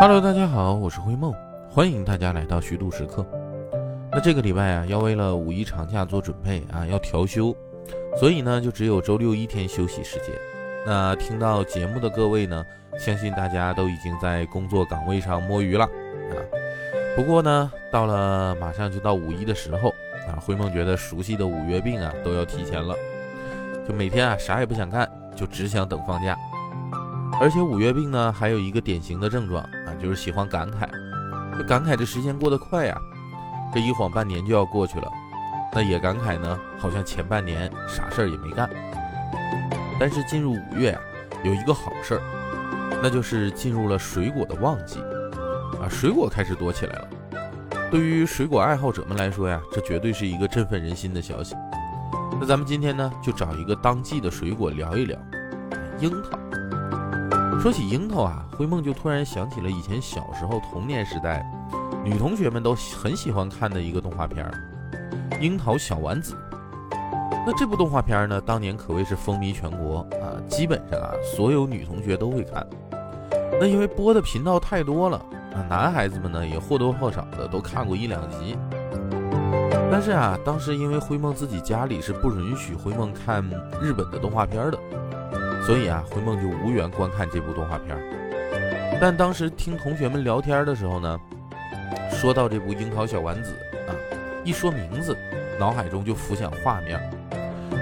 Hello，大家好，我是灰梦，欢迎大家来到虚度时刻。那这个礼拜啊，要为了五一长假做准备啊，要调休，所以呢，就只有周六一天休息时间。那听到节目的各位呢，相信大家都已经在工作岗位上摸鱼了啊。不过呢，到了马上就到五一的时候啊，灰梦觉得熟悉的五月病啊都要提前了，就每天啊啥也不想干，就只想等放假。而且五月病呢，还有一个典型的症状啊，就是喜欢感慨，就感慨这时间过得快呀，这一晃半年就要过去了。那也感慨呢，好像前半年啥事儿也没干。但是进入五月呀，有一个好事儿，那就是进入了水果的旺季啊，水果开始多起来了。对于水果爱好者们来说呀，这绝对是一个振奋人心的消息。那咱们今天呢，就找一个当季的水果聊一聊，樱桃。说起樱桃啊，灰梦就突然想起了以前小时候童年时代，女同学们都很喜欢看的一个动画片《樱桃小丸子》。那这部动画片呢，当年可谓是风靡全国啊，基本上啊，所有女同学都会看。那因为播的频道太多了啊，男孩子们呢也或多或少的都看过一两集。但是啊，当时因为灰梦自己家里是不允许灰梦看日本的动画片的。所以啊，灰梦就无缘观看这部动画片。但当时听同学们聊天的时候呢，说到这部《樱桃小丸子》啊，一说名字，脑海中就浮想画面。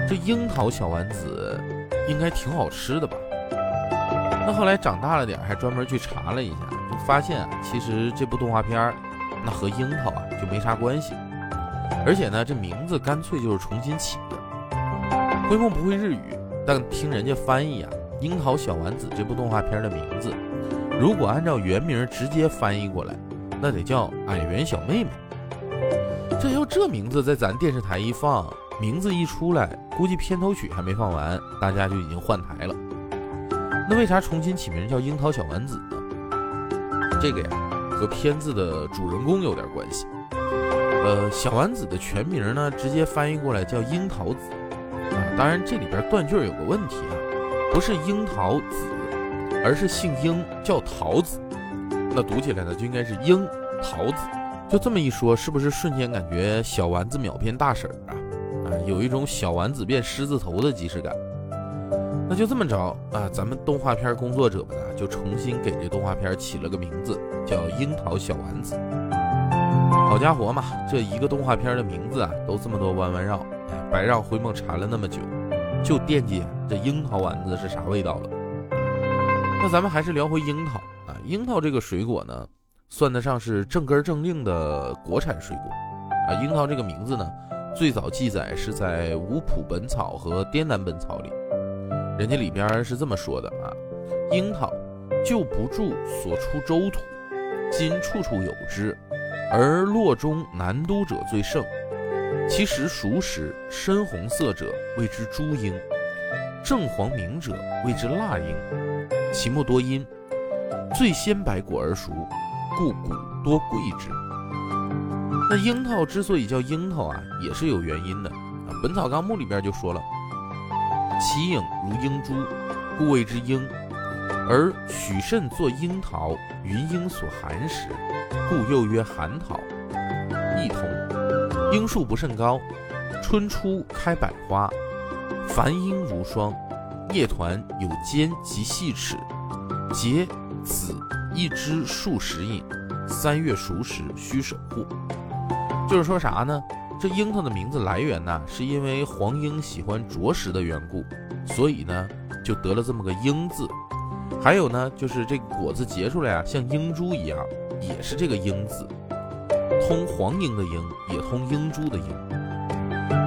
这樱桃小丸子应该挺好吃的吧？那后来长大了点，还专门去查了一下，就发现啊，其实这部动画片儿那和樱桃啊就没啥关系。而且呢，这名字干脆就是重新起的。灰梦不会日语。但听人家翻译啊，《樱桃小丸子》这部动画片的名字，如果按照原名直接翻译过来，那得叫“矮圆小妹妹”。这要这名字在咱电视台一放，名字一出来，估计片头曲还没放完，大家就已经换台了。那为啥重新起名叫《樱桃小丸子》呢？这个呀，和片子的主人公有点关系。呃，小丸子的全名呢，直接翻译过来叫樱桃子。当然，这里边断句有个问题啊，不是樱桃子，而是姓樱叫桃子，那读起来呢就应该是樱桃子。就这么一说，是不是瞬间感觉小丸子秒变大婶啊？啊，有一种小丸子变狮子头的即视感。那就这么着啊，咱们动画片工作者们啊，就重新给这动画片起了个名字，叫樱桃小丸子。好家伙嘛，这一个动画片的名字啊，都这么多弯弯绕。白让灰梦馋了那么久，就惦记这樱桃丸子是啥味道了。那咱们还是聊回樱桃啊，樱桃这个水果呢，算得上是正根正令的国产水果啊。樱桃这个名字呢，最早记载是在《五谱本草》和《滇南本草》里，人家里边是这么说的啊：樱桃就不住所出州土，今处处有之，而洛中南都者最盛。其实熟时深红色者谓之朱樱，正黄明者谓之蜡樱。其木多阴，最先白果而熟，故古多贵之。那樱桃之所以叫樱桃啊，也是有原因的啊。《本草纲目》里边就说了：“其影如樱珠，故谓之樱。而许慎作樱桃，云樱所含时，故又曰含桃。”异同。樱树不甚高，春初开百花，繁樱如霜，叶团有尖及细齿，结子一枝数十引，三月熟时需守护。就是说啥呢？这樱桃的名字来源呢，是因为黄莺喜欢啄食的缘故，所以呢就得了这么个樱字。还有呢，就是这果子结出来啊，像樱珠一样，也是这个樱字。通黄莺的莺，也通英珠的英。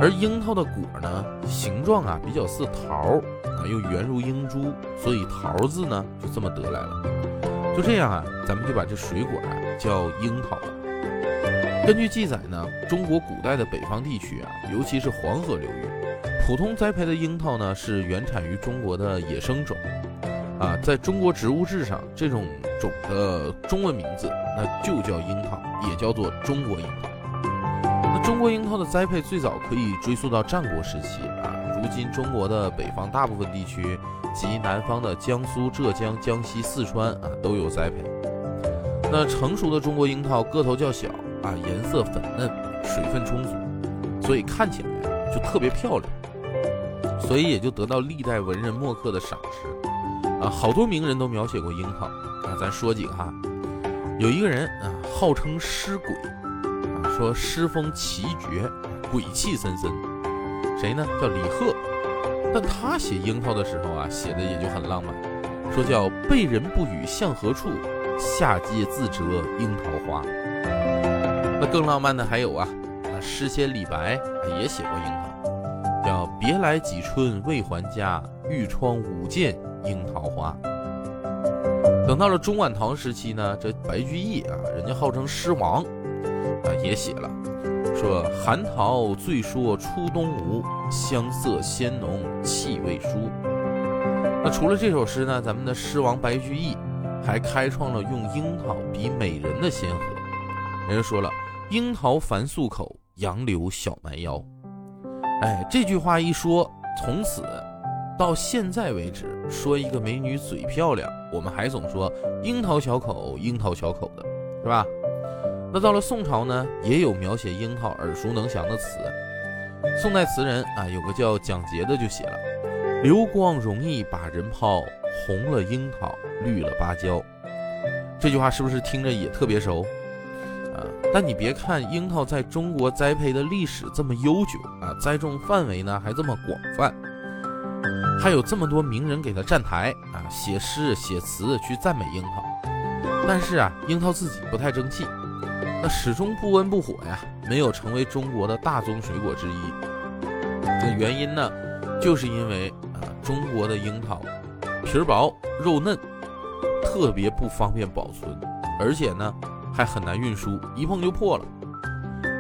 而樱桃的果呢，形状啊比较似桃啊，又圆如英珠，所以桃字呢就这么得来了。就这样啊，咱们就把这水果啊叫樱桃了。根据记载呢，中国古代的北方地区啊，尤其是黄河流域，普通栽培的樱桃呢是原产于中国的野生种。啊，在中国植物志上，这种种的中文名字那就叫樱桃，也叫做中国樱桃。那中国樱桃的栽培最早可以追溯到战国时期啊。如今中国的北方大部分地区及南方的江苏、浙江、江西、四川啊都有栽培。那成熟的中国樱桃个头较小啊，颜色粉嫩，水分充足，所以看起来就特别漂亮，所以也就得到历代文人墨客的赏识啊。好多名人都描写过樱桃啊，咱说几个哈。有一个人啊，号称诗鬼啊，说诗风奇绝，鬼气森森。谁呢？叫李贺。但他写樱桃的时候啊，写的也就很浪漫，说叫被人不语向何处。下界自折樱桃花，那更浪漫的还有啊，那诗仙李白也写过樱桃，别来几春未还家，玉窗舞见樱桃花。等到了中晚唐时期呢，这白居易啊，人家号称诗王啊，也写了，说寒桃最说初东吴，香色鲜浓气味殊。那除了这首诗呢，咱们的诗王白居易。还开创了用樱桃比美人的先河。人家说了，樱桃凡素口，杨柳小蛮腰。哎，这句话一说，从此到现在为止，说一个美女嘴漂亮，我们还总说樱桃小口，樱桃小口的，是吧？那到了宋朝呢，也有描写樱桃耳熟能详的词。宋代词人啊，有个叫蒋捷的就写了：“流光容易把人抛。”红了樱桃，绿了芭蕉，这句话是不是听着也特别熟啊？但你别看樱桃在中国栽培的历史这么悠久啊，栽种范围呢还这么广泛，还有这么多名人给他站台啊，写诗写词去赞美樱桃。但是啊，樱桃自己不太争气，那始终不温不火呀，没有成为中国的大宗水果之一。这原因呢，就是因为啊，中国的樱桃。皮薄肉嫩，特别不方便保存，而且呢还很难运输，一碰就破了。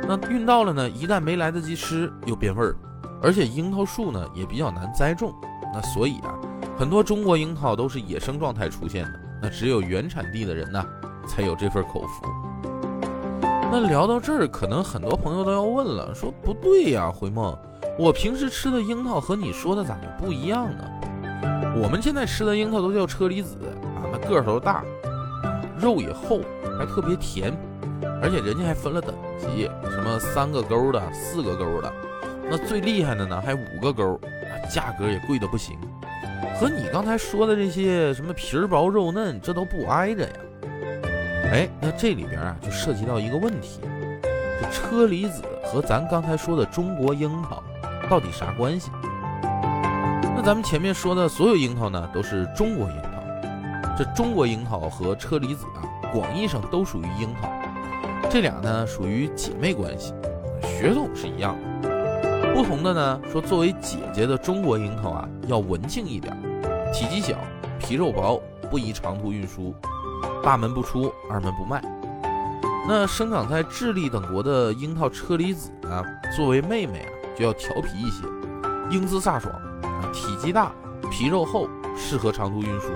那运到了呢，一旦没来得及吃，又变味儿。而且樱桃树呢也比较难栽种，那所以啊，很多中国樱桃都是野生状态出现的。那只有原产地的人呢才有这份口福。那聊到这儿，可能很多朋友都要问了，说不对呀，回梦，我平时吃的樱桃和你说的咋就不一样呢？我们现在吃的樱桃都叫车厘子啊，那个头大，肉也厚，还特别甜，而且人家还分了等级，什么三个钩的、四个钩的，那最厉害的呢还五个钩，价格也贵的不行。和你刚才说的这些什么皮儿薄肉嫩，这都不挨着呀。哎，那这里边啊就涉及到一个问题，这车厘子和咱刚才说的中国樱桃到底啥关系？那咱们前面说的所有樱桃呢，都是中国樱桃。这中国樱桃和车厘子啊，广义上都属于樱桃。这俩呢属于姐妹关系，血统是一样的。不同的呢，说作为姐姐的中国樱桃啊，要文静一点，体积小，皮肉薄，不宜长途运输，大门不出，二门不迈。那生长在智利等国的樱桃车厘子呢，作为妹妹啊，就要调皮一些，英姿飒爽。体积大，皮肉厚，适合长途运输。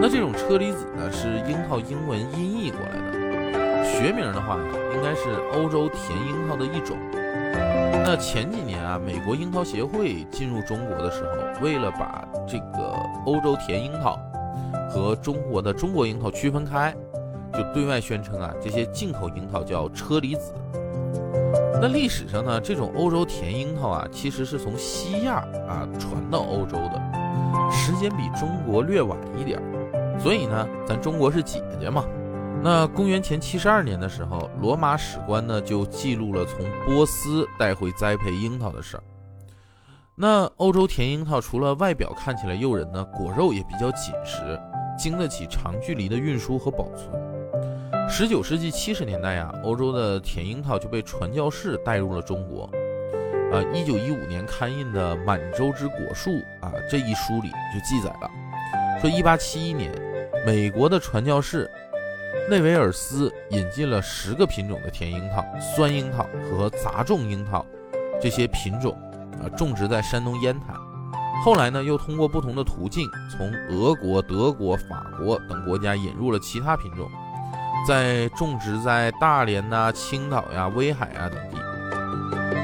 那这种车厘子呢，是樱桃英文音译过来的，学名的话，应该是欧洲甜樱桃的一种。那前几年啊，美国樱桃协会进入中国的时候，为了把这个欧洲甜樱桃和中国的中国樱桃区分开，就对外宣称啊，这些进口樱桃叫车厘子。那历史上呢，这种欧洲甜樱桃啊，其实是从西亚啊传到欧洲的，时间比中国略晚一点所以呢，咱中国是姐姐嘛。那公元前七十二年的时候，罗马史官呢就记录了从波斯带回栽培樱桃的事儿。那欧洲甜樱桃除了外表看起来诱人呢，果肉也比较紧实，经得起长距离的运输和保存。十九世纪七十年代呀，欧洲的甜樱桃就被传教士带入了中国。啊，一九一五年刊印的《满洲之果树》啊这一书里就记载了，说一八七一年，美国的传教士内维尔斯引进了十个品种的甜樱桃、酸樱桃和杂种樱桃这些品种啊，种植在山东烟台。后来呢，又通过不同的途径，从俄国、德国、法国等国家引入了其他品种。在种植在大连呐、青岛呀、威海啊等地。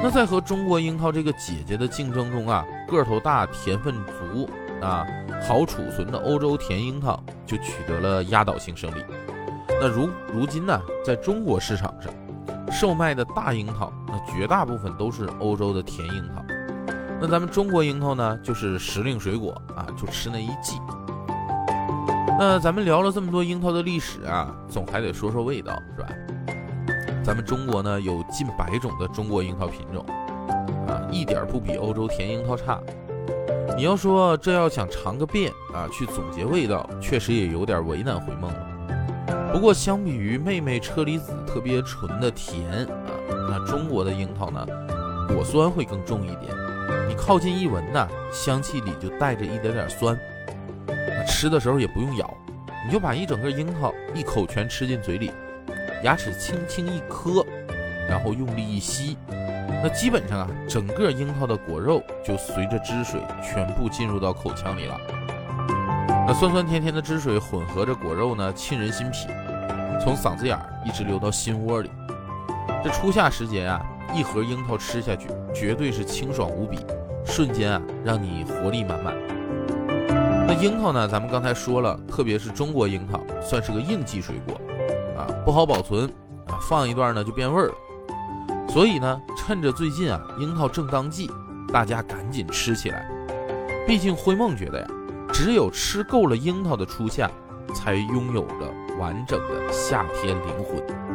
那在和中国樱桃这个姐姐的竞争中啊，个头大、甜分足啊、好储存的欧洲甜樱桃就取得了压倒性胜利。那如如今呢，在中国市场上售卖的大樱桃，那绝大部分都是欧洲的甜樱桃。那咱们中国樱桃呢，就是时令水果啊，就吃那一季。那咱们聊了这么多樱桃的历史啊，总还得说说味道，是吧？咱们中国呢有近百种的中国樱桃品种，啊，一点不比欧洲甜樱桃差。你要说这要想尝个遍啊，去总结味道，确实也有点为难回梦了。不过相比于妹妹车厘子特别纯的甜啊，那中国的樱桃呢，果酸会更重一点。你靠近一闻呐，香气里就带着一点点酸。吃的时候也不用咬，你就把一整个樱桃一口全吃进嘴里，牙齿轻轻一磕，然后用力一吸，那基本上啊，整个樱桃的果肉就随着汁水全部进入到口腔里了。那酸酸甜甜的汁水混合着果肉呢，沁人心脾，从嗓子眼儿一直流到心窝里。这初夏时节啊，一盒樱桃吃下去，绝对是清爽无比，瞬间啊，让你活力满满。那樱桃呢？咱们刚才说了，特别是中国樱桃，算是个应季水果，不好保存，啊，放一段呢就变味儿了。所以呢，趁着最近啊樱桃正当季，大家赶紧吃起来。毕竟灰梦觉得呀，只有吃够了樱桃的初夏，才拥有着完整的夏天灵魂。